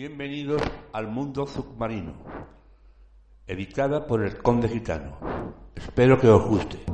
Bienvenidos al mundo submarino, editada por el Conde Gitano. Espero que os guste.